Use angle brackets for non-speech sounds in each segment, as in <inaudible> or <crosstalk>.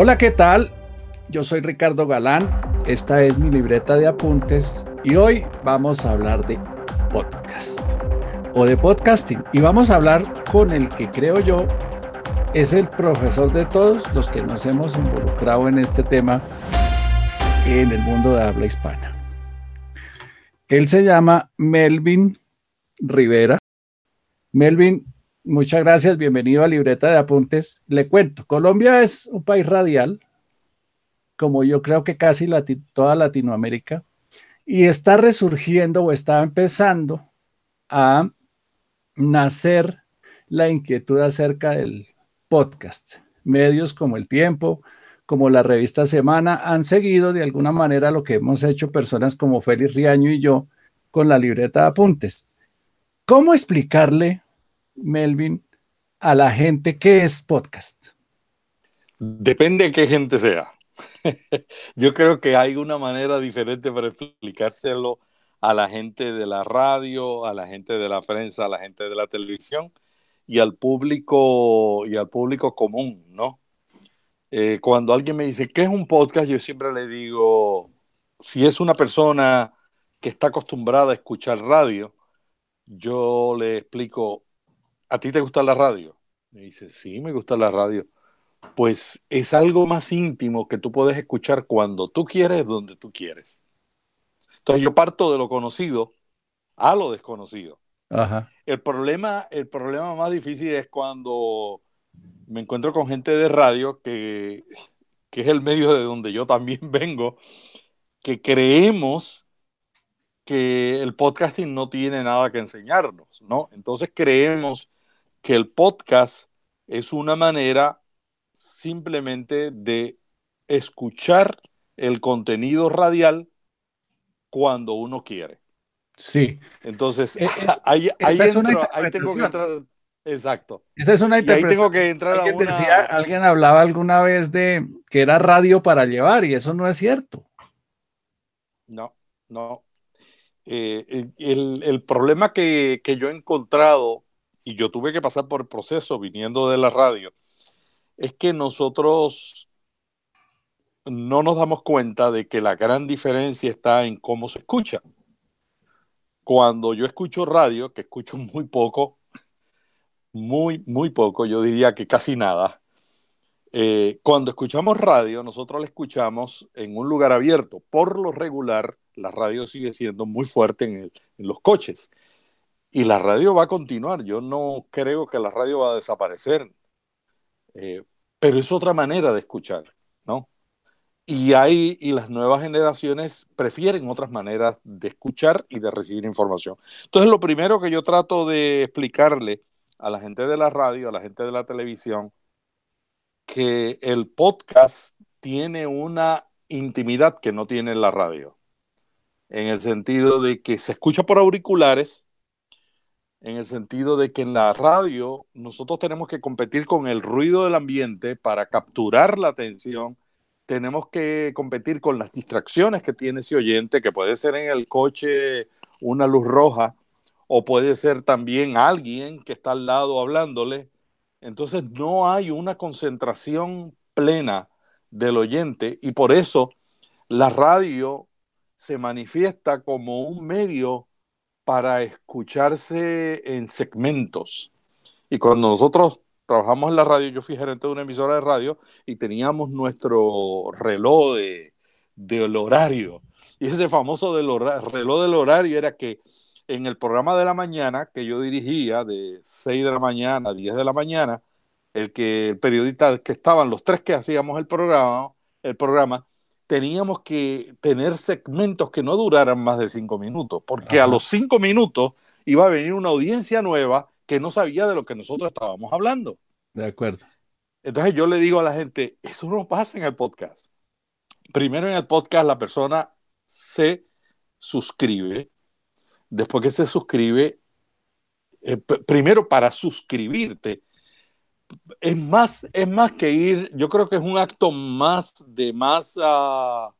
Hola, ¿qué tal? Yo soy Ricardo Galán, esta es mi libreta de apuntes y hoy vamos a hablar de podcast o de podcasting y vamos a hablar con el que creo yo es el profesor de todos los que nos hemos involucrado en este tema en el mundo de habla hispana. Él se llama Melvin Rivera. Melvin, muchas gracias, bienvenido a Libreta de Apuntes. Le cuento, Colombia es un país radial, como yo creo que casi toda Latinoamérica, y está resurgiendo o está empezando a nacer la inquietud acerca del podcast. Medios como El Tiempo, como la revista Semana, han seguido de alguna manera lo que hemos hecho personas como Félix Riaño y yo con la libreta de apuntes. ¿Cómo explicarle, Melvin, a la gente qué es podcast? Depende de qué gente sea. <laughs> Yo creo que hay una manera diferente para explicárselo a la gente de la radio, a la gente de la prensa, a la gente de la televisión y al público y al público común, ¿no? Eh, cuando alguien me dice qué es un podcast, yo siempre le digo, si es una persona que está acostumbrada a escuchar radio, yo le explico, ¿a ti te gusta la radio? Me dice, sí, me gusta la radio pues es algo más íntimo que tú puedes escuchar cuando tú quieres, donde tú quieres. Entonces yo parto de lo conocido a lo desconocido. El, problema, el problema más difícil es cuando me encuentro con gente de radio, que, que es el medio de donde yo también <laughs> vengo, que creemos que el podcasting no tiene nada que enseñarnos, ¿no? Entonces creemos que el podcast es una manera simplemente de escuchar el contenido radial cuando uno quiere. Sí. Entonces, eh, eh, <laughs> ahí, ahí, tengo que entrar. Exacto. Esa es una interpretación. ahí tengo que entrar ¿Alguien, a alguien hablaba alguna vez de que era radio para llevar y eso no es cierto. No, no. Eh, el, el, problema que, que yo he encontrado, y yo tuve que pasar por el proceso viniendo de la radio, es que nosotros no nos damos cuenta de que la gran diferencia está en cómo se escucha. Cuando yo escucho radio, que escucho <laughs> muy poco, muy, muy poco, yo diría que casi nada, eh, cuando escuchamos radio, nosotros la escuchamos en un lugar abierto. Por lo regular, la radio sigue siendo muy fuerte en, los coches. Y la radio va a continuar. Yo no creo que la radio va a desaparecer. Eh, pero es otra manera de escuchar, ¿no? Y hay, y las nuevas generaciones prefieren otras maneras de escuchar y de recibir información. Entonces, lo primero que yo trato de explicarle a la gente de la radio, a la gente de la televisión, que el podcast tiene una intimidad que no tiene la radio, en el sentido de que se escucha por auriculares, en el sentido de que en la radio nosotros tenemos que competir con el ruido del ambiente para capturar la atención, tenemos que competir con las distracciones que tiene ese oyente, que puede ser en el coche una luz roja o puede ser también alguien que está al lado hablándole. Entonces no hay una concentración plena del oyente y por eso la radio se manifiesta como un medio para escucharse en segmentos. Y cuando nosotros trabajamos en la radio, yo fui gerente de una emisora de radio y teníamos nuestro reloj de, del horario. Y ese famoso del reloj del horario era que en el programa de la mañana que yo dirigía, de 6 de la mañana a 10 de la mañana, el que el periodista que estaban, los tres que hacíamos el programa, el programa, teníamos que tener segmentos que no duraran más de cinco minutos, porque a los cinco minutos iba a venir una audiencia nueva que no sabía de lo que nosotros estábamos hablando. De acuerdo. Entonces yo le digo a la gente, eso no pasa en el podcast. Primero en el podcast la persona se suscribe, después que se suscribe, eh, primero para suscribirte, es más, es más que ir, yo creo que es un acto más de más uh,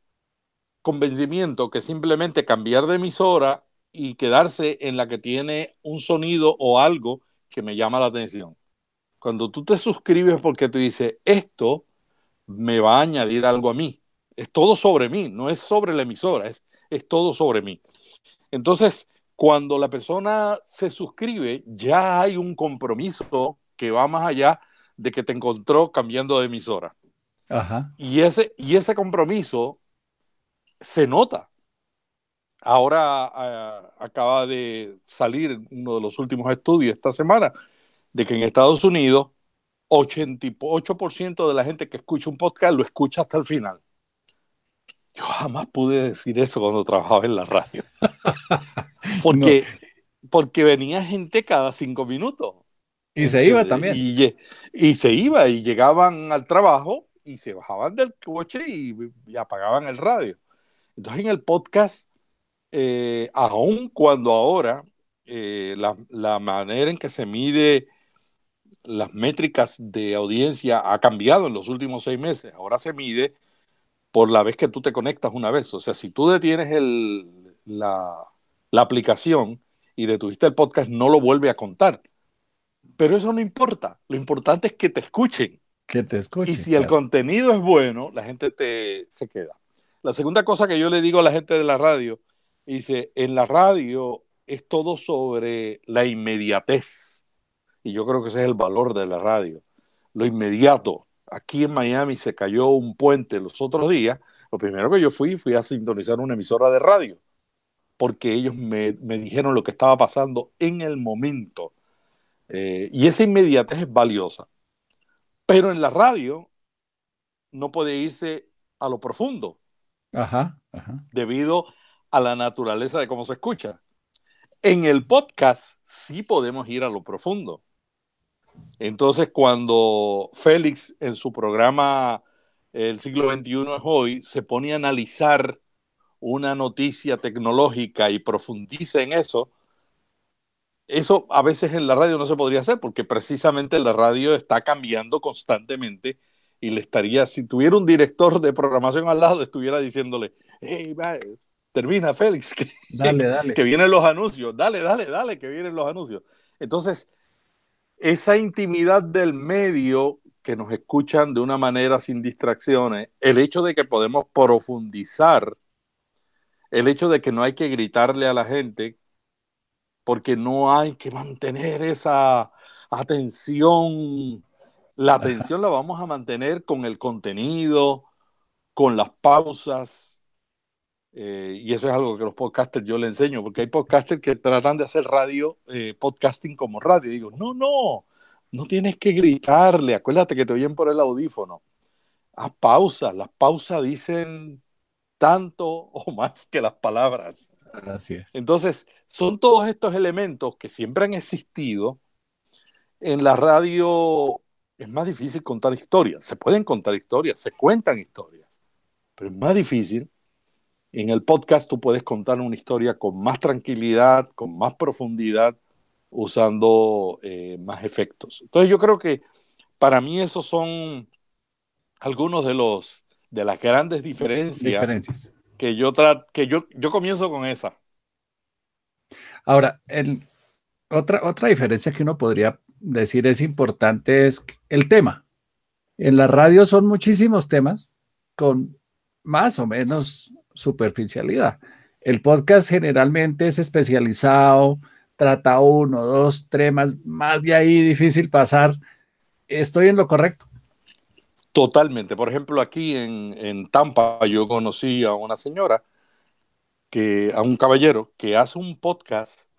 convencimiento que simplemente cambiar de emisora y quedarse en la que tiene un sonido o algo que me llama la atención. Cuando tú te suscribes porque tú dices, esto me va a añadir algo a mí. Es todo sobre mí, no es sobre la emisora, es, es todo sobre mí. Entonces, cuando la persona se suscribe, ya hay un compromiso que va más allá de que te encontró cambiando de emisora. Y, ese, y ese compromiso se nota. Ahora ah, acaba de salir uno de los últimos estudios esta semana de que en Estados Unidos 88% de la gente que escucha un podcast lo escucha hasta el final. Yo jamás pude decir eso cuando trabajaba en la radio. <laughs> Porque, porque venía gente cada cinco minutos. Y se iba también. Y, se iba y llegaban al trabajo y se bajaban del coche y, apagaban el radio. Entonces en el podcast, eh, aun cuando ahora eh, la, la, manera en que se mide las métricas de audiencia ha cambiado en los últimos seis meses. Ahora se mide por la vez que tú te conectas una vez. O sea, si tú detienes el, la, la aplicación y detuviste el podcast, no lo vuelve a contar. Pero eso no importa. Lo importante es que te escuchen. Que te escuchen. Y si el contenido es bueno, la gente te, se queda. La segunda cosa que yo le digo a la gente de la radio, dice, en la radio es todo sobre la inmediatez. Y yo creo que ese es el valor de la radio. Lo inmediato. Aquí en Miami se cayó un puente los otros días. Lo primero que yo fui, fui a sintonizar una emisora de radio porque ellos me, dijeron lo que estaba pasando en el momento. Eh, y esa inmediatez es valiosa. Pero en la radio no puede irse a lo profundo. Ajá, Debido a la naturaleza de cómo se escucha. En el podcast sí podemos ir a lo profundo. Entonces, cuando Félix en su programa El siglo XXI es hoy se pone a analizar una noticia tecnológica y profundice en eso, eso a veces en la radio no se podría hacer porque precisamente la radio está cambiando constantemente y le estaría, si tuviera un director de programación al lado, estuviera diciéndole, hey, termina Félix, que, <laughs> que vienen los anuncios, dale, dale, dale, que vienen los anuncios. Entonces, esa intimidad del medio que nos escuchan de una manera sin distracciones, el hecho de que podemos profundizar el hecho de que no hay que gritarle a la gente porque no hay que mantener esa atención. La atención la vamos a mantener con el contenido, con las pausas. Eh, y eso es algo que los podcasters yo le enseño, porque hay podcasters que tratan de hacer radio, eh, podcasting como radio. Digo, no, no, no tienes que gritarle. Acuérdate que te oyen por el audífono. Haz pausas. Las pausas dicen tanto o más que las palabras. Así es. Entonces, son todos estos elementos que siempre han existido. En la radio es más difícil contar historias. Se pueden contar historias, se cuentan historias, pero es más difícil. En el podcast tú puedes contar una historia con más tranquilidad, con más profundidad, usando eh, más efectos. Entonces yo creo que para mí esos son algunos de los de las grandes diferencias, que yo que yo, yo comienzo con esa. Ahora, el, otra, otra diferencia que uno podría decir es importante es el tema. En la radio son muchísimos temas con más o menos superficialidad. El podcast generalmente es especializado, trata uno, dos temas, más de ahí difícil pasar. ¿Estoy en lo correcto? Totalmente. Por ejemplo, aquí en, Tampa yo conocí a una señora, que, a un caballero que hace un podcast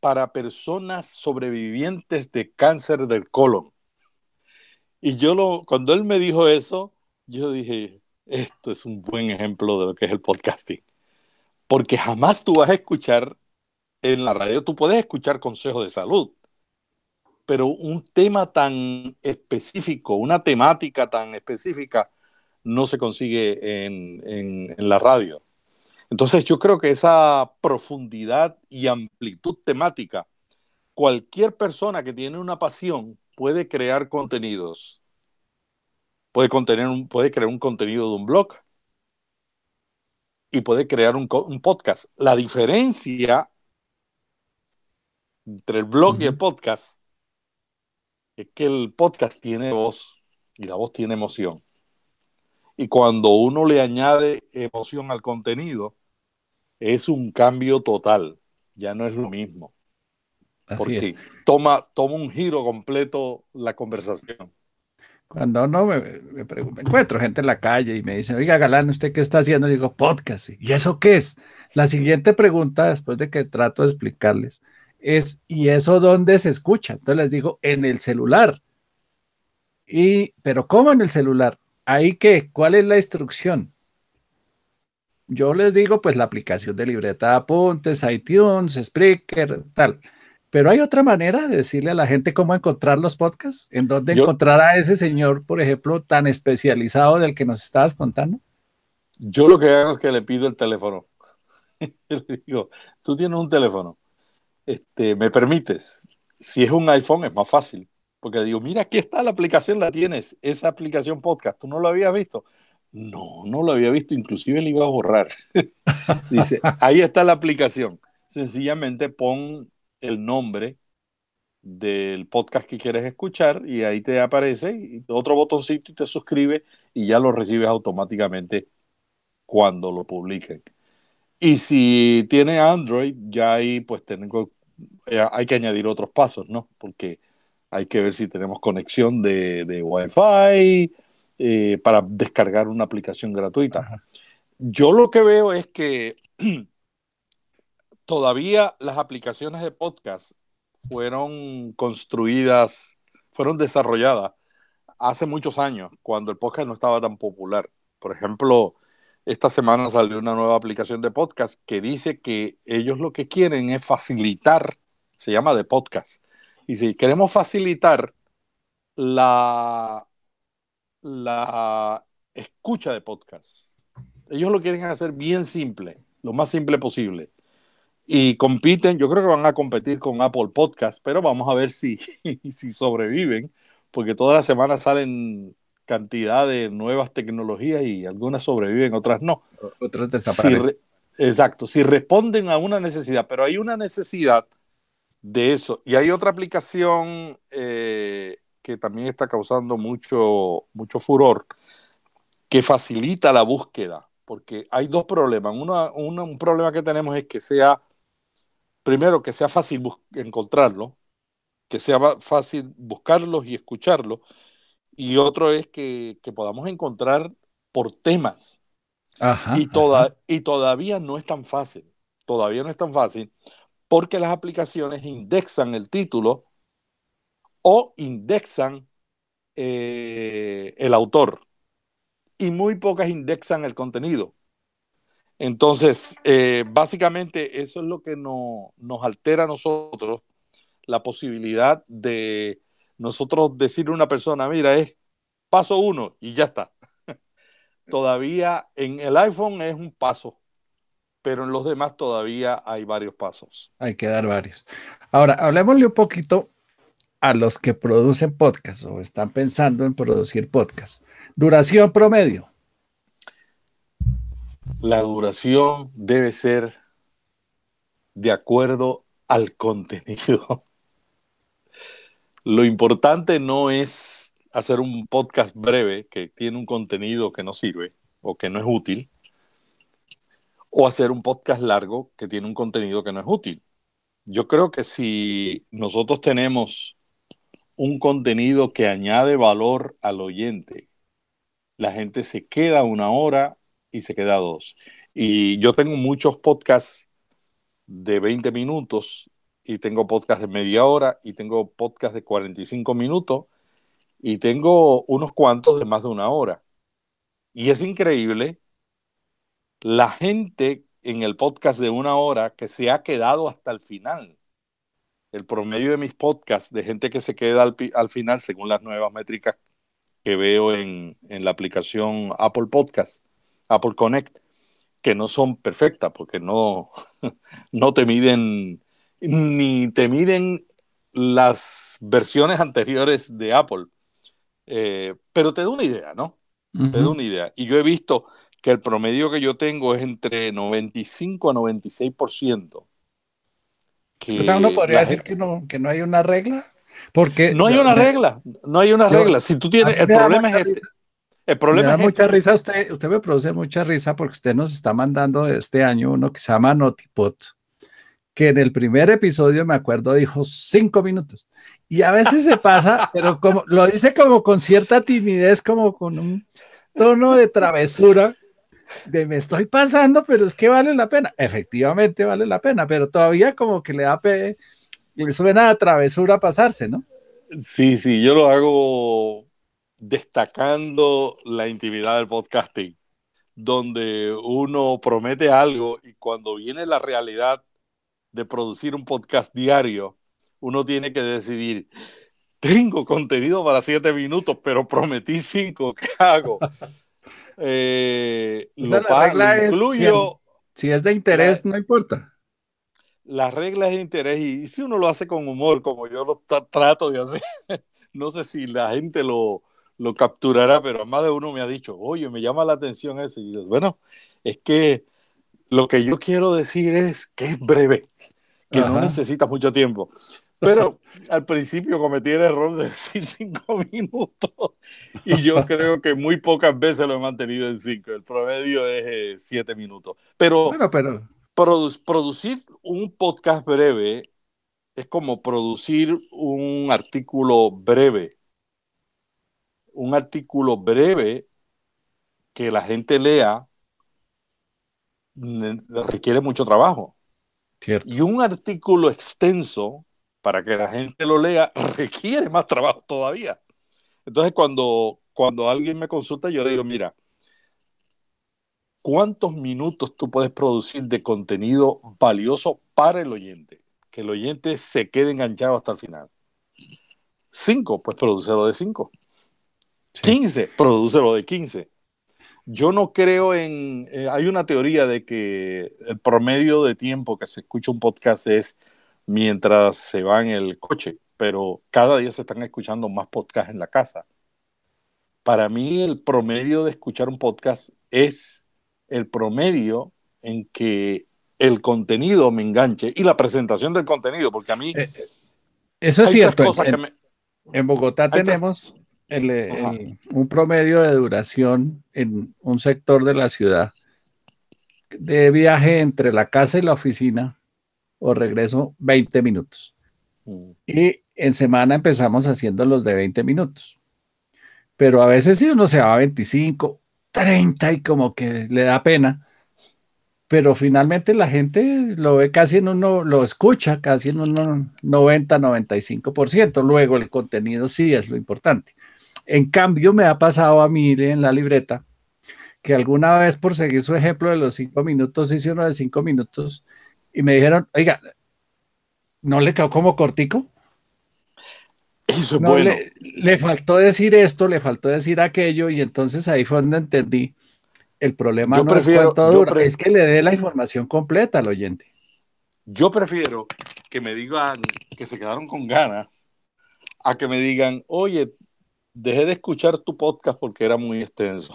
para personas sobrevivientes de cáncer del colon. Y yo lo, cuando él me dijo eso, yo dije, esto es un buen ejemplo de lo que es el podcasting. Porque jamás tú vas a escuchar en la radio, tú puedes escuchar consejos de salud, pero un tema tan específico, una temática tan específica, no se consigue en, la radio. Entonces yo creo que esa profundidad y amplitud temática, cualquier persona que tiene una pasión puede crear contenidos, puede, contener un, puede crear un contenido de un blog y puede crear un, podcast. La diferencia entre el blog y el podcast es que el podcast tiene voz y la voz tiene emoción. Y cuando uno le añade emoción al contenido, es un cambio total. Ya no es lo mismo. porque Toma, toma un giro completo la conversación. Cuando no me, me, encuentro gente en la calle y me dicen, oiga, Galán, ¿usted qué está haciendo? Y digo, podcast. ¿Y eso qué es? La siguiente pregunta, después de que trato de explicarles, es, ¿y eso dónde se escucha? Entonces les digo, en el celular. Y, pero ¿cómo en el celular? ¿Ahí qué? ¿Cuál es la instrucción? Yo les digo, pues la aplicación de libreta de apuntes, iTunes, Spreaker, tal. Pero hay otra manera de decirle a la gente cómo encontrar los podcasts, en dónde encontrar a ese señor, por ejemplo, tan especializado del que nos estabas contando. Yo lo que hago es que le pido el teléfono. <laughs> le digo, tú tienes un teléfono, este, ¿me permites? Si es un iPhone es más fácil, porque digo, mira, aquí está la aplicación, la tienes, esa aplicación podcast, ¿tú no lo habías visto? No, no lo había visto, inclusive le iba a borrar. <laughs> Dice, ahí está la aplicación. Sencillamente pon el nombre del podcast que quieres escuchar y ahí te aparece y otro botoncito y te suscribe y ya lo recibes automáticamente cuando lo publiquen. Y si tiene Android, ya ahí pues tengo, eh, hay que añadir otros pasos, ¿no? Porque hay que ver si tenemos conexión de, de Wi-Fi eh, para descargar una aplicación gratuita. Yo lo que veo es que <clears throat> todavía las aplicaciones de podcast fueron construidas, fueron desarrolladas hace muchos años, cuando el podcast no estaba tan popular. Por ejemplo, esta semana salió una nueva aplicación de podcast que dice que ellos lo que quieren es facilitar, se llama de podcast, y si queremos facilitar la, la escucha de podcast. Ellos lo quieren hacer bien simple, lo más simple posible y compiten, yo creo que van a competir con Apple Podcast, pero vamos a ver si, <laughs> si sobreviven, porque todas las semanas salen cantidad de nuevas tecnologías y algunas sobreviven, otras no. Otras desaparecen. exacto, si responden a una necesidad, pero hay una necesidad de eso. Y hay otra aplicación eh, que también está causando mucho, mucho furor, que facilita la búsqueda, porque hay dos problemas. Uno, un problema que tenemos es que sea primero, que sea fácil encontrarlo, que sea fácil buscarlos y escucharlos, y otro es que, podamos encontrar por temas. y, toda, y todavía no es tan fácil, todavía no es tan fácil, porque las aplicaciones indexan el título o indexan eh, el autor, y muy pocas indexan el contenido. Entonces, eh, básicamente eso es lo que nos altera a nosotros la posibilidad de nosotros decirle a una persona, mira, es paso uno y ya está. <laughs> todavía en el iPhone es un paso, pero en los demás todavía hay varios pasos. Hay que dar varios. Ahora, hablemosle un poquito a los que producen podcast o están pensando en producir podcast. Duración promedio la duración debe ser de acuerdo al contenido. Lo importante no es hacer un podcast breve que tiene un contenido que no sirve o que no es útil, o hacer un podcast largo que tiene un contenido que no es útil. Yo creo que si nosotros tenemos un contenido que añade valor al oyente, la gente se queda una hora y se queda dos. Y yo tengo muchos podcasts de 20 minutos y tengo podcasts de media hora y tengo podcasts de 45 minutos y tengo unos cuantos de más de una hora. Y es increíble la gente en el podcast de una hora que se ha quedado hasta el final. El promedio de mis podcasts de gente que se queda al, final, según las nuevas métricas que veo en, en la aplicación Apple Podcast, Apple Connect, que no son perfectas porque no, <laughs> no te miden ni te miden las versiones anteriores de Apple. Eh, pero te da una idea, ¿no? Te da una idea. Y yo he visto que el promedio que yo tengo es entre 95 a 96%. Que o sea, uno podría decir que, no, que no hay una regla. Porque no hay una regla, no hay una regla. Si tú tienes, el problema es este El problema me da mucha risa, usted, usted me produce mucha risa porque usted nos está mandando de este año uno que se llama Notipot, que en el primer episodio, me acuerdo, dijo cinco minutos. Y a veces se pasa, <laughs> pero como lo dice como con cierta timidez, como con un tono de travesura, de me estoy pasando, pero es que vale la pena. Efectivamente vale la pena, pero todavía como que le da pe le suena a travesura pasarse, ¿no? Sí, sí, yo lo hago destacando la intimidad del podcasting, donde uno promete algo y cuando viene la realidad de producir un podcast diario, uno tiene que decidir, tengo contenido para siete minutos, pero prometí cinco, ¿qué hago? <laughs> Eh, lo pago, incluyo. si, es de interés, no importa. Las reglas de interés, y, si uno lo hace con humor, como yo lo trato de hacer, <laughs> no sé si la gente lo, lo capturará, pero más de uno me ha dicho, oye, me llama la atención eso. Y yo, bueno, es que lo que yo quiero decir es que es breve, que no necesita mucho tiempo. Pero al principio cometí el error de <laughs> decir cinco minutos y yo creo que muy pocas veces lo he mantenido en cinco. El promedio es eh, siete minutos. Pero, pero... producir un podcast breve es como producir un artículo breve. Un artículo breve que la gente lea requiere mucho trabajo. Y un artículo extenso para que la gente lo lea <laughs> requiere más trabajo todavía. Entonces, cuando, cuando alguien me consulta, yo le digo, mira, ¿cuántos minutos tú puedes producir de contenido valioso para el oyente? Que el oyente se quede enganchado hasta el final. Cinco, pues producelo de cinco. Quince, producelo de quince. Yo no creo en... Eh, hay una teoría de que el promedio de tiempo que se escucha un podcast es mientras se va en el coche, pero cada día se están escuchando más podcasts en la casa. Para mí el promedio de escuchar un podcast es el promedio en que el contenido me enganche y la presentación del contenido, porque a mí... Eh, eh, eso es cierto. En, Bogotá tenemos un promedio de duración en un sector de la ciudad de viaje entre la casa y la oficina o regreso 20 minutos. Mm. Y en semana empezamos haciendo los de 20 minutos. Pero a veces si uno se va a 25, 30 y como que le da pena. Pero finalmente la gente lo ve casi en uno, lo escucha casi en un 90, 95%. Luego el contenido sí es lo importante. En cambio, me ha pasado a mí en la libreta que alguna vez, por seguir su ejemplo de los cinco minutos, hice uno de cinco minutos y me dijeron, oiga, ¿no le quedó como cortico? Eso es bueno. Le, faltó decir esto, le faltó decir aquello, y entonces ahí fue donde entendí el problema no es cuánto dura, es que le dé la información completa al oyente. Yo prefiero que me digan que se quedaron con ganas a que me digan, oye, dejé de escuchar tu podcast porque era muy extenso.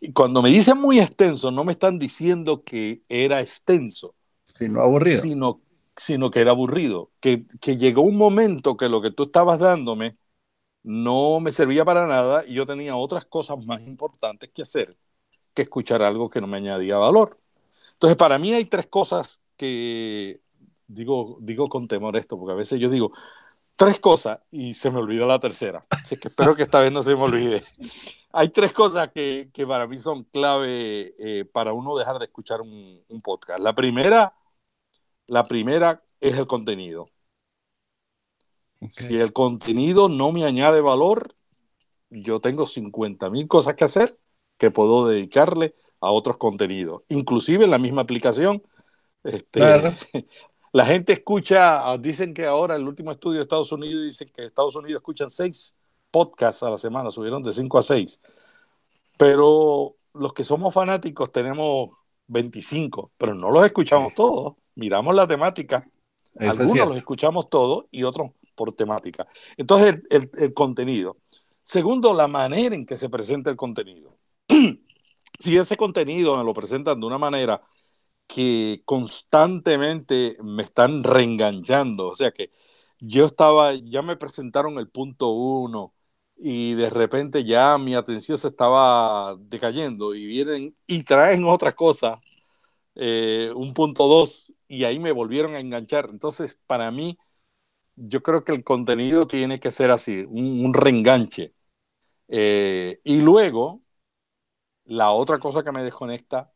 Y cuando me dicen muy extenso, no me están diciendo que era extenso, sino aburrido. Sino, sino que era aburrido. Que, que llegó un momento que lo que tú estabas dándome no me servía para nada y yo tenía otras cosas más importantes que hacer que escuchar algo que no me añadía valor. Entonces, para mí hay tres cosas que digo, digo con temor esto, porque a veces yo digo tres cosas y se me olvida la tercera. Así que espero que esta vez no se me olvide. Hay tres cosas que, que para mí son clave eh, para uno dejar de escuchar un, un podcast. La primera la primera es el contenido. Si el contenido no me añade valor, yo tengo 50 mil cosas que hacer que puedo dedicarle a otros contenidos. Inclusive en la misma aplicación, este, <laughs> la gente escucha, dicen que ahora el último estudio de Estados Unidos dicen que Estados Unidos escuchan seis podcasts a la semana, subieron de cinco a seis. Pero los que somos fanáticos tenemos 25, pero no los escuchamos todos miramos la temática, algunos los escuchamos todos y otros por temática. Entonces, el, contenido. Segundo, la manera en que se presenta el contenido. <clears throat> si ese contenido me lo presentan de una manera que constantemente me están reenganchando, o sea que yo estaba, ya me presentaron el punto uno y de repente ya mi atención se estaba decayendo y vienen y traen otra cosa, eh, un punto dos, y ahí me volvieron a enganchar. Entonces, para mí, yo creo que el contenido tiene que ser así, un, reenganche. Eh, y luego, la otra cosa que me desconecta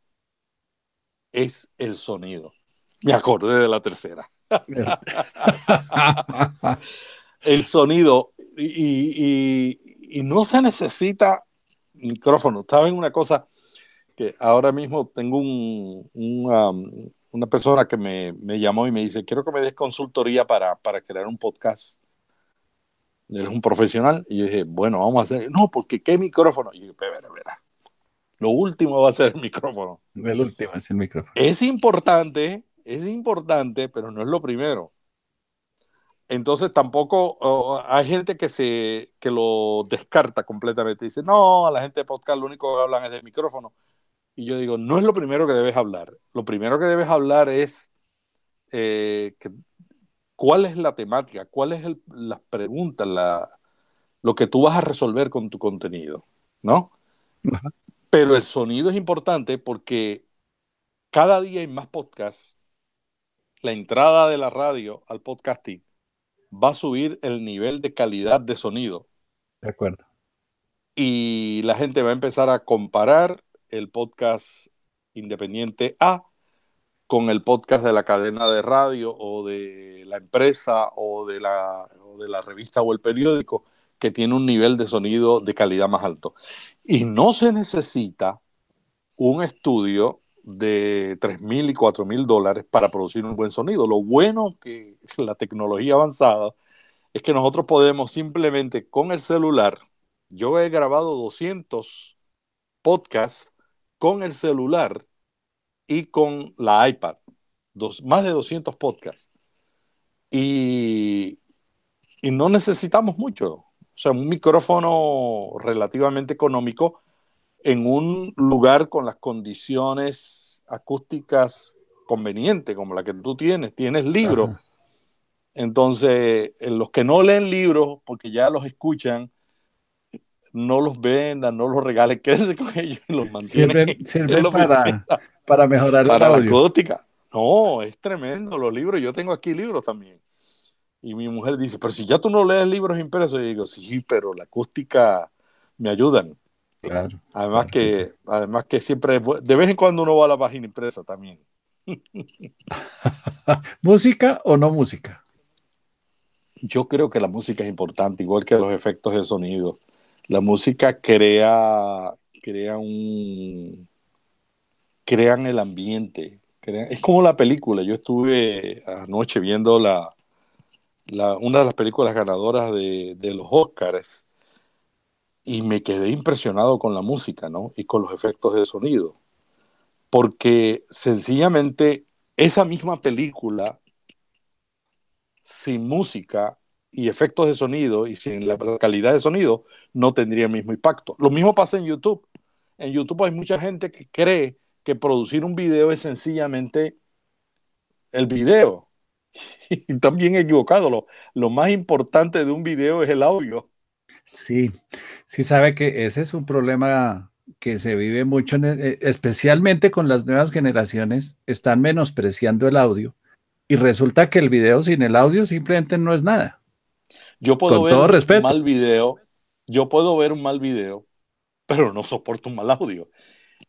es el sonido. Me acordé de la tercera. <laughs> el sonido. Y, no se necesita micrófono. ¿Saben una cosa? Que ahora mismo tengo un, um, una persona que me, llamó y me dice, quiero que me des consultoría para, para crear un podcast. Eres un profesional. Y yo dije, bueno, vamos a hacer. No, porque ¿qué micrófono? Y yo dije, verá, verá. Lo último va a ser el micrófono. El último es el micrófono. Es importante, es importante, pero no es lo primero. Entonces tampoco hay gente que se que lo descarta completamente. Dice, no, a la gente de podcast lo único que hablan es del micrófono. Y yo digo, no es lo primero que debes hablar. Lo primero que debes hablar es eh, cuál es la temática, cuáles son las preguntas, la, lo que tú vas a resolver con tu contenido, ¿no? Pero el sonido es importante porque cada día hay más podcasts. La entrada de la radio al podcasting va a subir el nivel de calidad de sonido. De acuerdo. Y la gente va a empezar a comparar el podcast independiente A con el podcast de la cadena de radio o de la empresa o de la, de la revista o el periódico que tiene un nivel de sonido de calidad más alto. Y no se necesita un estudio de 3 mil y 4 mil dólares para producir un buen sonido. Lo bueno que <laughs> la tecnología avanzada es que nosotros podemos simplemente con el celular, yo he grabado 200 podcasts con el celular y con la iPad, dos, más de 200 podcasts. Y, y no necesitamos mucho. O sea, un micrófono relativamente económico en un lugar con las condiciones acústicas convenientes, como la que tú tienes. Tienes libros. Entonces, los que no leen libros, porque ya los escuchan, no los vendan, no los regalen, <laughs> quédense con ellos y los mantienen. Sirven, para, para, mejorar para la acústica. No, es tremendo los libros. Yo tengo aquí libros también. Y mi mujer dice, pero si ya tú no lees libros impresos, y digo, sí, pero la acústica me ayudan. Claro. Además que, además que siempre, de vez en cuando uno va a la página impresa también. <laughs> ¿Música o no música? Yo creo que la música es importante, igual que los efectos de sonido. La música crea, crea un, crean el ambiente. es como la película. Yo estuve anoche viendo la, una de las películas ganadoras de, de, los Oscars y me quedé impresionado con la música, ¿no? Y con los efectos de sonido. Porque sencillamente esa misma película sin música y efectos de sonido y sin la calidad de sonido no tendría el mismo impacto. Lo mismo pasa en YouTube. En YouTube hay mucha gente que cree que producir un video es sencillamente el video. <laughs> Y también equivocado. Lo, lo más importante de un video es el audio. Sí, sí sabe que ese es un problema que se vive mucho, e, especialmente con las nuevas generaciones, están menospreciando el audio y resulta que el video sin el audio simplemente no es nada. Yo puedo ver un mal video, yo puedo ver un mal video, pero no soporto un mal audio.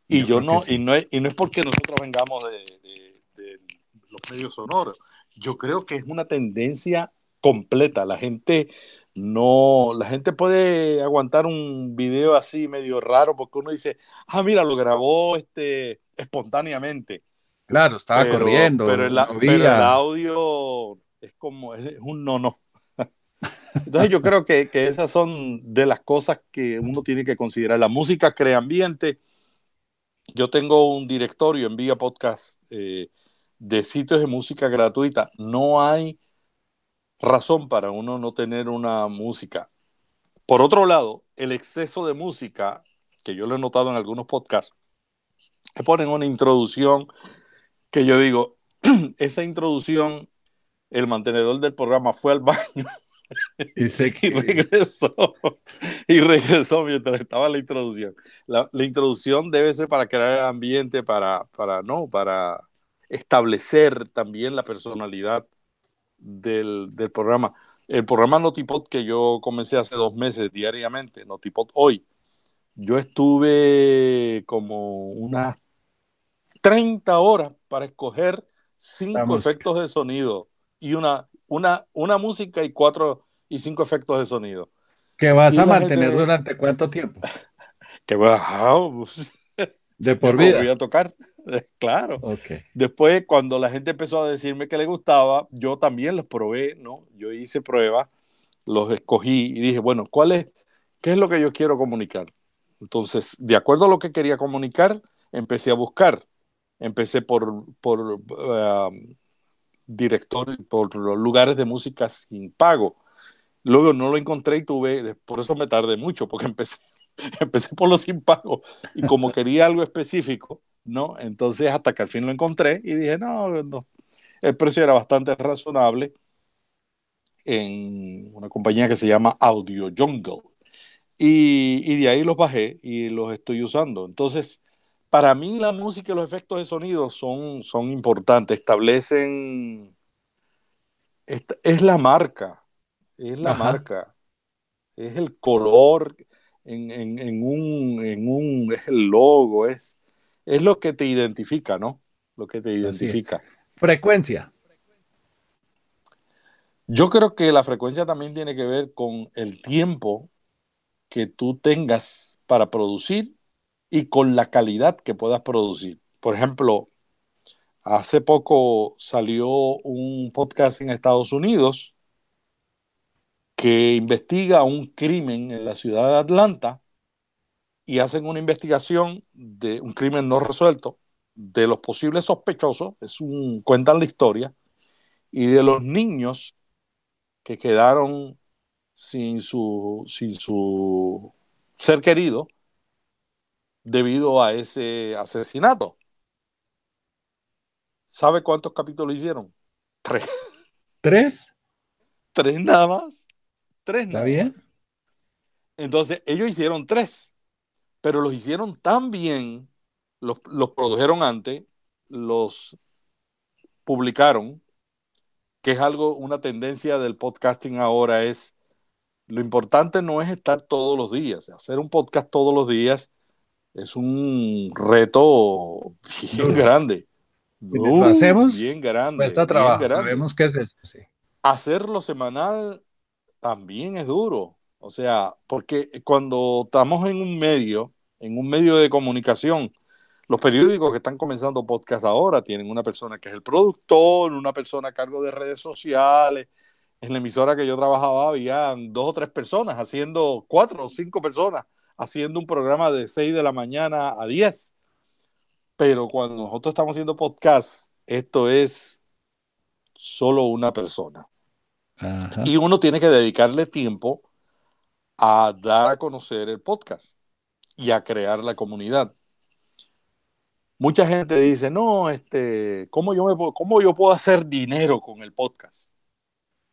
Y yo, no, y no, es, y no es porque nosotros vengamos de, los medios sonoros. Yo creo que es una tendencia completa. La gente no, la gente puede aguantar un video así medio raro porque uno dice, ah, mira, lo grabó este espontáneamente. Claro, estaba corriendo. Pero el, pero el, audio es como, es un no, no. Entonces yo creo que, esas son de las cosas que uno tiene que considerar. La música crea ambiente. Yo tengo un directorio en Vía Podcast eh, de sitios de música gratuita. No hay razón para uno no tener una música. Por otro lado, el exceso de música, que yo lo he notado en algunos podcasts, que ponen una introducción que yo digo, <clears throat> esa introducción, el mantenedor del programa fue al baño <laughs> Y, regresó. Y regresó mientras estaba la introducción. La, introducción debe ser para crear ambiente, para, para, no, para establecer también la personalidad del, del programa. El programa Notipod que yo comencé hace dos meses diariamente, Notipod hoy, yo estuve como unas 30 horas para escoger cinco efectos de sonido y una, una, una música y cuatro y cinco efectos de sonido. ¿Que vas a mantener durante cuánto tiempo? <laughs> Que wow, <laughs> de por vida. Voy a tocar, <laughs> claro. Después, cuando la gente empezó a decirme que le gustaba, yo también los probé, ¿no? Yo hice pruebas, los escogí y dije, bueno, ¿cuál es, qué es lo que yo quiero comunicar? Entonces, de acuerdo a lo que quería comunicar, empecé a buscar. Empecé por, por um, director, por lugares de música sin pago. Luego no lo encontré y tuve, por eso me tardé mucho, porque <laughs> empecé, empecé por los sin pago y como quería algo específico, ¿no? Entonces hasta que al fin lo encontré y dije, no, no, el precio era bastante razonable en una compañía que se llama Audio Jungle. Y, y de ahí los bajé y los estoy usando. Entonces, para mí la música y los efectos de sonido son, son importantes, establecen, es, la marca, es la marca, es el color en, en, un, en un, es el logo, es, es lo que te identifica, ¿no? Lo que te identifica. Frecuencia. Yo creo que la frecuencia también tiene que ver con el tiempo que tú tengas para producir y con la calidad que puedas producir. Por ejemplo, hace poco salió un podcast en Estados Unidos que investiga un crimen en la ciudad de Atlanta y hacen una investigación de un crimen no resuelto de los posibles sospechosos, es un cuentan la historia y de los niños que quedaron sin su sin su ser querido debido a ese asesinato. ¿Sabe cuántos capítulos hicieron? Tres. ¿Tres? Tres nada más. Tres ¿Está bien? Entonces, ellos hicieron tres, pero los hicieron tan bien, los, los produjeron antes, los publicaron, que es algo, una tendencia del podcasting ahora es, lo importante no es estar todos los días, hacer un podcast todos los días es un reto bien grande. ¿Lo hacemos? Bien grande. Cuesta trabajo, sabemos qué es eso. Hacerlo semanal también es duro. O sea, porque cuando estamos en un medio, en un medio de comunicación, los periódicos que están comenzando podcast ahora tienen una persona que es el productor, una persona a cargo de redes sociales. En la emisora que yo trabajaba había dos o tres personas haciendo, cuatro o cinco personas haciendo un programa de 6 de la mañana a 10. Pero cuando nosotros estamos haciendo podcast, esto es solo una persona. Y uno tiene que dedicarle tiempo a dar a conocer el podcast y a crear la comunidad. Mucha gente dice, no, este, ¿cómo yo, me, ¿cómo yo puedo hacer dinero con el podcast?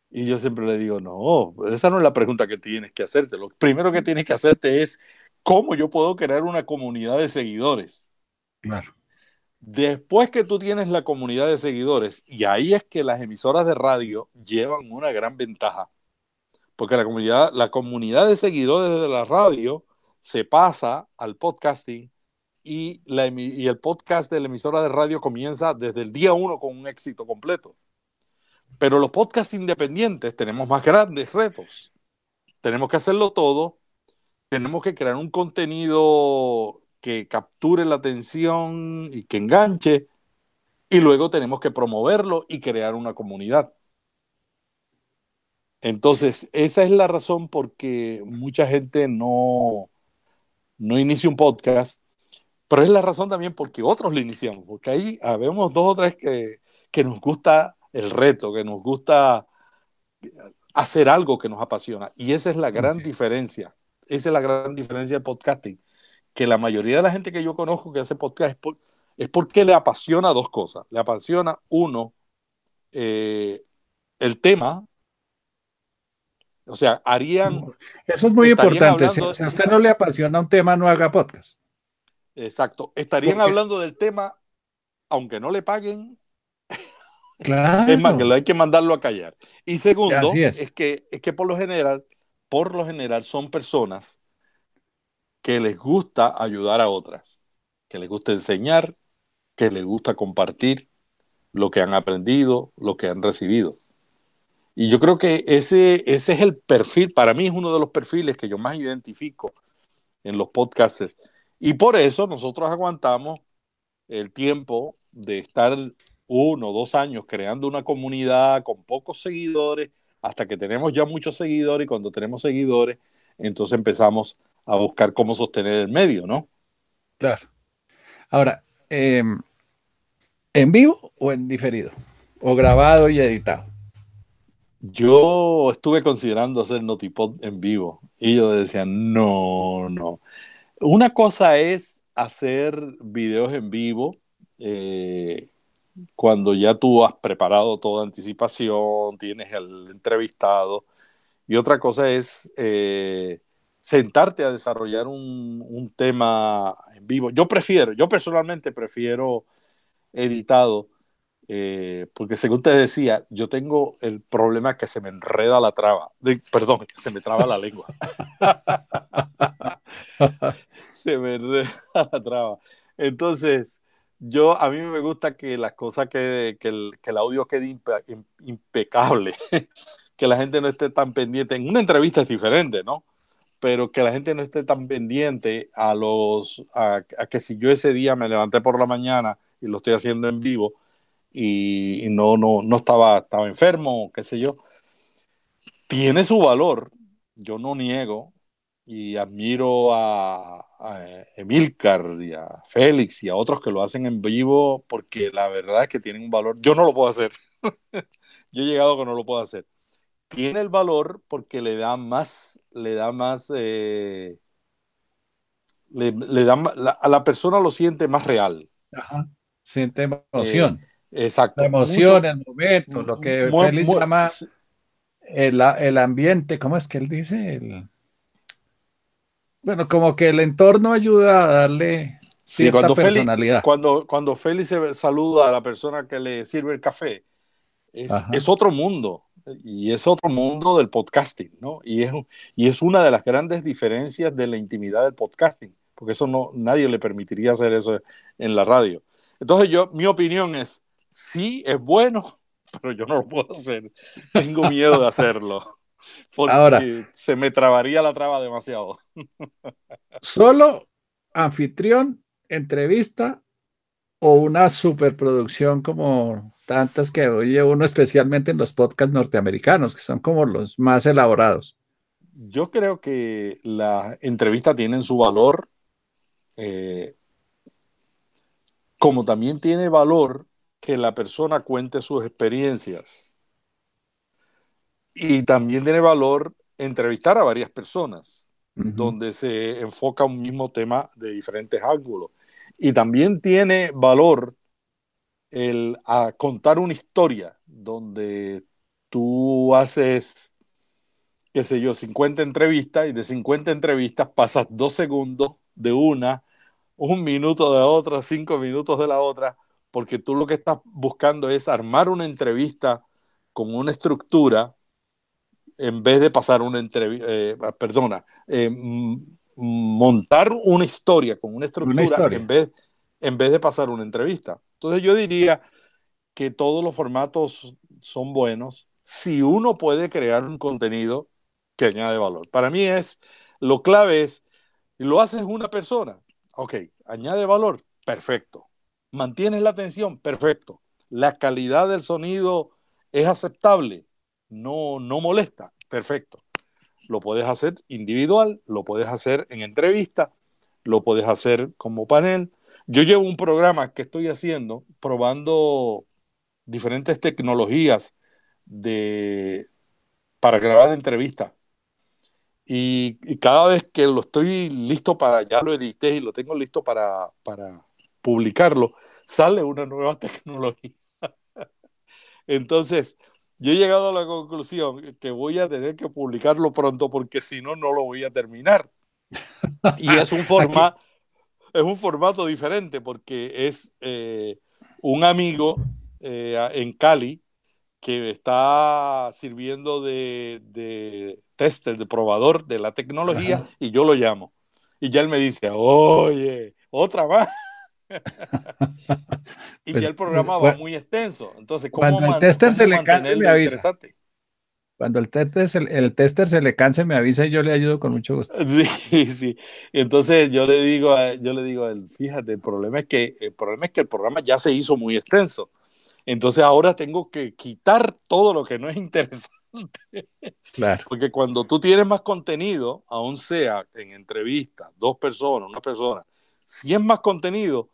Y yo siempre le digo, no, esa no es la pregunta que tienes que hacerte. Lo primero que tienes que hacerte es cómo yo puedo crear una comunidad de seguidores. Claro. Después que tú tienes la comunidad de seguidores, y ahí es que las emisoras de radio llevan una gran ventaja, porque la comunidad, la comunidad de seguidores de la radio se pasa al podcasting y, el podcast de la emisora de radio comienza desde el día uno con un éxito completo. Pero los podcasts independientes tenemos más grandes retos. Tenemos que hacerlo todo tenemos que crear un contenido que capture la atención y que enganche, y luego tenemos que promoverlo y crear una comunidad. Entonces, esa es la razón por que mucha gente no, no inicia un podcast, pero es la razón también porque otros lo iniciamos, porque ahí habemos dos o tres que, que nos gusta el reto, que nos gusta hacer algo que nos apasiona, y esa es la gran diferencia esa es la gran diferencia del podcasting, que la mayoría de la gente que yo conozco que hace podcast es, porque le apasiona dos cosas. Le apasiona, uno, eh, el tema, O sea, harían... Eso es muy importante. Si, a usted no le apasiona un tema, no haga podcast. Exacto. Estarían hablando del tema, aunque no le paguen. Claro. Es más, que hay que mandarlo a callar. Y segundo, es. que, es que por lo general, por lo general son personas que les gusta ayudar a otras, que les gusta enseñar, que les gusta compartir lo que han aprendido, lo que han recibido. Y yo creo que ese, ese es el perfil, para mí es uno de los perfiles que yo más identifico en los podcasters. Y por eso nosotros aguantamos el tiempo de estar uno o dos años creando una comunidad con pocos seguidores hasta que tenemos ya muchos seguidores y cuando tenemos seguidores, entonces empezamos a buscar cómo sostener el medio, ¿no? Claro. Ahora, em, ¿en vivo o en diferido? ¿O grabado y editado? Yo estuve considerando hacer Notipod en vivo y yo decía, no, no. Una cosa es hacer videos en vivo eh, cuando ya tú has preparado toda anticipación, tienes el entrevistado, y otra cosa es eh, sentarte a desarrollar un, un, tema en vivo. Yo prefiero, yo personalmente prefiero editado eh, porque según te decía, yo tengo el problema que se me enreda la traba, perdón, que se me traba la lengua. <laughs> se me enreda la traba. Entonces, yo, a mí me gusta que las cosas, que, el, audio quede impecable, <laughs> que la gente no esté tan pendiente. En una entrevista es diferente, ¿no? Pero que la gente no esté tan pendiente a los, a que si yo ese día me levanté por la mañana y lo estoy haciendo en vivo, y, no, no, no estaba, estaba enfermo, qué sé yo. Tiene su valor, yo no niego, y admiro a, a Emilcar y a Félix y a otros que lo hacen en vivo porque la verdad es que tienen un valor. Yo no lo puedo hacer. <laughs> yo he llegado que no lo puedo hacer. Tiene el valor porque le da más, le da más, eh, le, da, a la persona lo siente más real. Ajá. Siente emoción. Exacto. La emoción, el momento, lo que Félix llama el, el, ambiente, ¿cómo es que él dice? El, bueno, como que el entorno ayuda a darle cierta cuando personalidad. cuando, cuando Félix saluda a la persona que le sirve el café, es, es, otro mundo. Y es otro mundo del podcasting, ¿no? Y es, y es una de las grandes diferencias de la intimidad del podcasting, porque eso no, nadie le permitiría hacer eso en la radio. Entonces yo, mi opinión es, sí es bueno, <laughs> pero yo no lo puedo hacer. Tengo miedo de hacerlo. Porque Ahora, se me trabaría la traba demasiado. Solo anfitrión, entrevista o una superproducción como tantas que oye uno, especialmente en los podcasts norteamericanos, que son como los más elaborados. Yo creo que la entrevista tienen su valor, eh, como también tiene valor que la persona cuente sus experiencias. Y también tiene valor entrevistar a varias personas, donde se enfoca un mismo tema de diferentes ángulos. Y también tiene valor el a contar una historia, donde tú haces, qué sé yo, 50 entrevistas y de 50 entrevistas pasas dos segundos de una, un minuto de otra, cinco minutos de la otra, porque tú lo que estás buscando es armar una entrevista con una estructura en vez de pasar una entrevista, eh, perdona, eh, montar una historia con una estructura En, vez, en vez de pasar una entrevista. Entonces yo diría que todos los formatos son buenos si uno puede crear un contenido que añade valor. Para mí es, lo clave es, lo haces una persona, ok, añade valor, perfecto ¿Mantienes la atención? Perfecto. ¿La calidad del sonido es aceptable? No, no molesta. Perfecto. Lo puedes hacer individual, lo puedes hacer en entrevista, lo puedes hacer como panel. Yo llevo un programa que estoy haciendo probando diferentes tecnologías de, para grabar entrevistas. Y, y, cada vez que lo estoy listo para, ya lo edité y lo tengo listo para, para publicarlo, sale una nueva <laughs> tecnología. Entonces, yo he llegado a la conclusión que voy a tener que publicarlo pronto porque si no, no lo voy a terminar. Y <laughs> es un formato, es un formato diferente porque es eh, un amigo eh, en Cali que está sirviendo de, de, tester, de probador de la tecnología y yo lo llamo. Y ya él me dice, oye, otra más. <laughs> y pues, ya el programa va muy extenso. Entonces, ¿cómo cuando el tester se le canse, me avisa. Cuando el tester, el, tester se le canse, me avisa y yo le ayudo con mucho gusto. <laughs> Sí, sí. Entonces yo le digo a, yo le digo a él, fíjate, el problema es que el problema es que el programa ya se hizo muy extenso. Entonces ahora tengo que quitar todo lo que no es interesante. Claro. Porque cuando tú tienes más contenido, aún sea en entrevistas, dos personas, una persona, si es más contenido,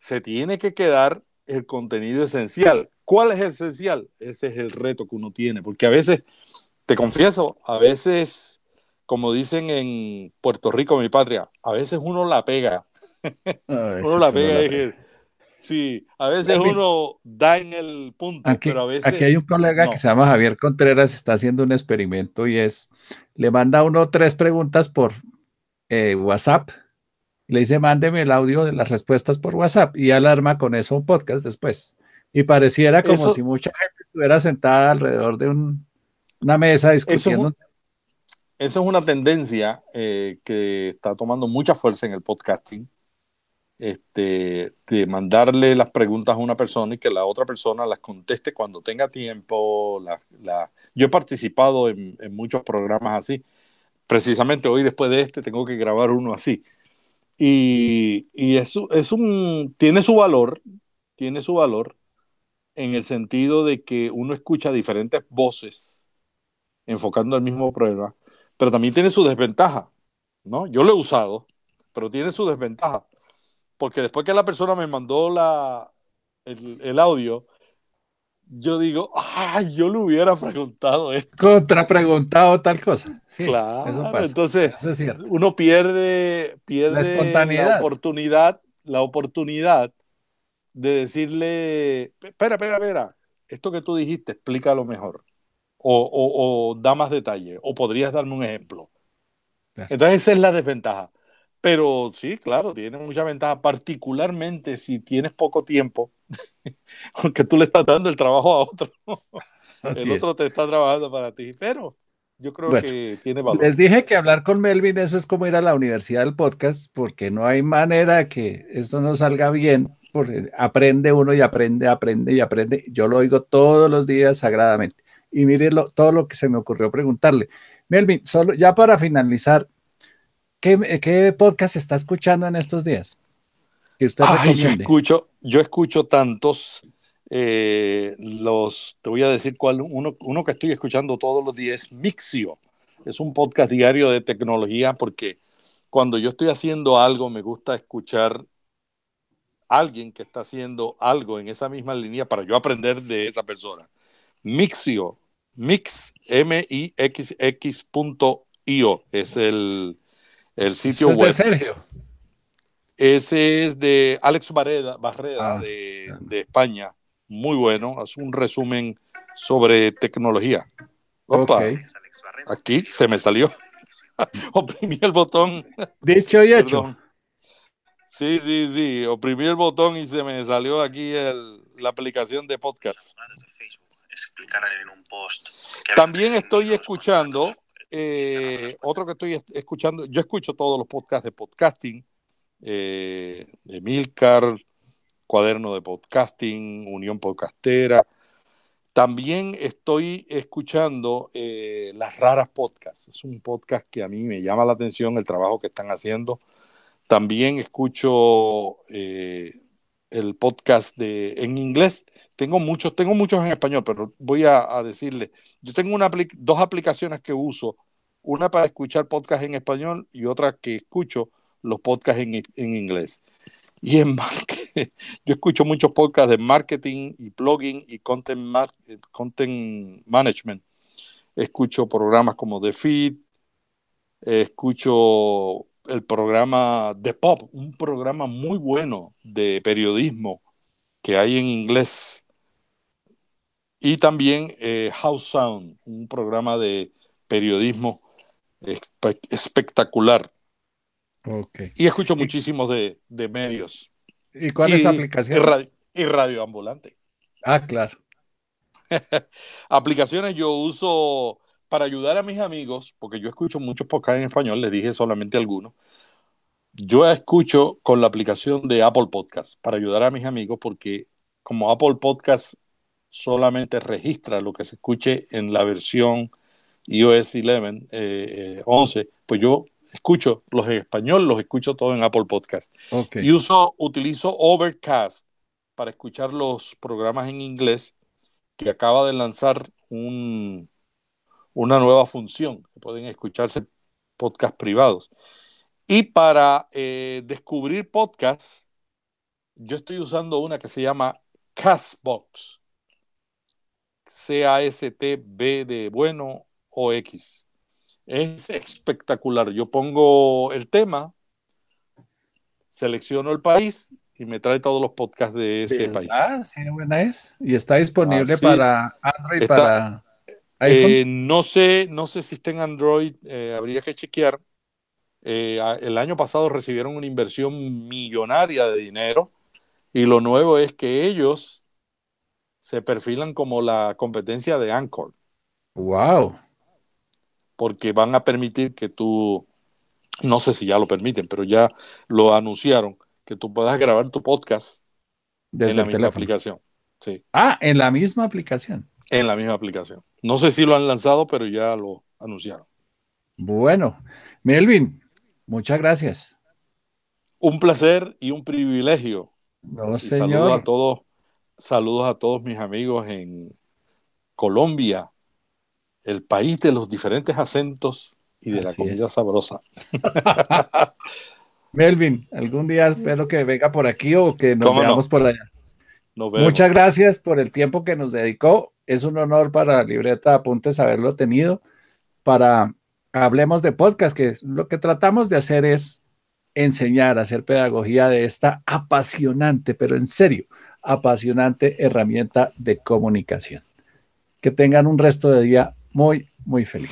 se tiene que quedar el contenido esencial. ¿Cuál es esencial? Ese es el reto que uno tiene, porque a veces, te confieso, a veces, como dicen en Puerto Rico, mi patria, a veces uno la pega. <laughs> uno la pega. sí, a veces uno da en el punto, aquí, pero a veces. Aquí hay un colega que se llama Javier Contreras, está haciendo un experimento y es: le manda uno tres preguntas por eh, WhatsApp le dice, mándeme el audio de las respuestas por WhatsApp y alarma con eso un podcast después. Y pareciera como si mucha gente estuviera sentada alrededor de una mesa discutiendo. Eso, es una tendencia eh, que está tomando mucha fuerza en el podcasting. Este, de mandarle las preguntas a una persona y que la otra persona las conteste cuando tenga tiempo. La, Yo he participado en, en muchos programas así. Precisamente hoy, después de este, tengo que grabar uno así y, y eso es un, tiene su valor, tiene su valor en el sentido de que uno escucha diferentes voces enfocando el mismo problema, pero también tiene su desventaja, ¿no? Yo lo he usado, pero tiene su desventaja, porque después que la persona me mandó la, el, el audio, yo digo, ay, yo le hubiera preguntado esto. Contrapreguntado tal cosa. claro, entonces uno pierde, pierde la, oportunidad, la oportunidad de decirle, espera, espera, espera, esto que tú dijiste, explícalo mejor. O, da más detalle, o podrías darme un ejemplo. Entonces esa es la desventaja. Pero sí, claro, tiene mucha ventaja, particularmente si tienes poco tiempo, <laughs> porque tú le estás dando el trabajo a otro. <laughs> el otro te está trabajando para ti, pero yo creo que tiene valor. Les dije que hablar con Melvin, eso es como ir a la universidad del podcast, porque no hay manera que esto no salga bien, porque aprende uno y aprende, aprende y aprende. Yo lo oigo todos los días sagradamente. Y mire todo lo que se me ocurrió preguntarle. Melvin, solo ya para finalizar, ¿Qué, podcast está escuchando en estos días? Que usted yo escucho, yo escucho tantos. Eh, los, te voy a decir cuál, uno, uno que estoy escuchando todos los días es Mixio. Es un podcast diario de tecnología porque cuando yo estoy haciendo algo me gusta escuchar a alguien que está haciendo algo en esa misma línea para yo aprender de esa persona. Mixio, mix, M-I-X-X es el, el sitio web. de Sergio. Ese es de Alex Barreda, Barreda ah, de, España. Muy bueno. Hace un resumen sobre tecnología. Opa, aquí se me salió. <laughs> Oprimí el botón. Dicho y hecho. Sí, sí, sí. Oprimí el botón y se me salió aquí la aplicación de podcast. También estoy escuchando eh, otro que estoy escuchando, yo escucho todos los podcasts de podcasting, eh, Emilcar, Cuaderno de Podcasting, Unión Podcastera. También estoy escuchando eh, Las Raras Podcasts. Es un podcast que a mí me llama la atención el trabajo que están haciendo. También escucho eh, el podcast de, en inglés tengo muchos, tengo muchos en español, pero voy a, decirle, yo tengo una dos aplicaciones que uso, una para escuchar podcast en español y otra que escucho los podcasts en, inglés. Y en <laughs> yo escucho muchos podcasts de marketing y blogging y content, content management. Escucho programas como The Feed, escucho el programa The Pop, un programa muy bueno de periodismo que hay en inglés y también eh, House Sound, un programa de periodismo espectacular. Okay. Y escucho muchísimos de, de medios. ¿Y cuál es la aplicación? Y radio, y radio ambulante. Ah, claro. <laughs> Aplicaciones yo uso para ayudar a mis amigos, porque yo escucho muchos podcasts en español, les dije solamente algunos. Yo escucho con la aplicación de Apple Podcast para ayudar a mis amigos, porque como Apple Podcast solamente registra lo que se escuche en la versión iOS 11, eh, 11 pues yo escucho los en español, los escucho todo en Apple Podcast. Okay. Y uso, utilizo Overcast para escuchar los programas en inglés que acaba de lanzar un, una nueva función, que pueden escucharse podcasts privados. Y para eh, descubrir podcasts, yo estoy usando una que se llama Castbox. C-A-S-T-B de bueno o X. Es espectacular. Yo pongo el tema, selecciono el país y me trae todos los podcasts de ese país. Ah, sí, buena es. Y está disponible para Android, está, para iPhone. Eh, no sé, no sé si está en Android, eh, habría que chequear. Eh, el año pasado recibieron una inversión millonaria de dinero y lo nuevo es que ellos se perfilan como la competencia de Anchor. Wow. Porque van a permitir que tú, no sé si ya lo permiten, pero ya lo anunciaron, que tú puedas <laughs> grabar tu podcast Desde en la misma teléfono. aplicación. Sí, Ah, en la misma aplicación. en la misma aplicación. No sé si lo han lanzado, pero ya lo anunciaron. Bueno, Melvin, muchas gracias. Un placer y un privilegio. No, Y saludos a señor. todos, saludos a todos mis amigos en Colombia, el país de los diferentes acentos y de la comida es. sabrosa. <laughs> Melvin, algún día espero que venga por aquí o que nos veamos por allá. Nos vemos. Muchas gracias por el tiempo que nos dedicó. Es un honor para Libreta de Apuntes haberlo tenido para Hablemos de Podcast, que lo que tratamos de hacer es enseñar, hacer pedagogía de esta apasionante, pero en serio, apasionante herramienta de comunicación. Que tengan un resto de día muy, muy feliz.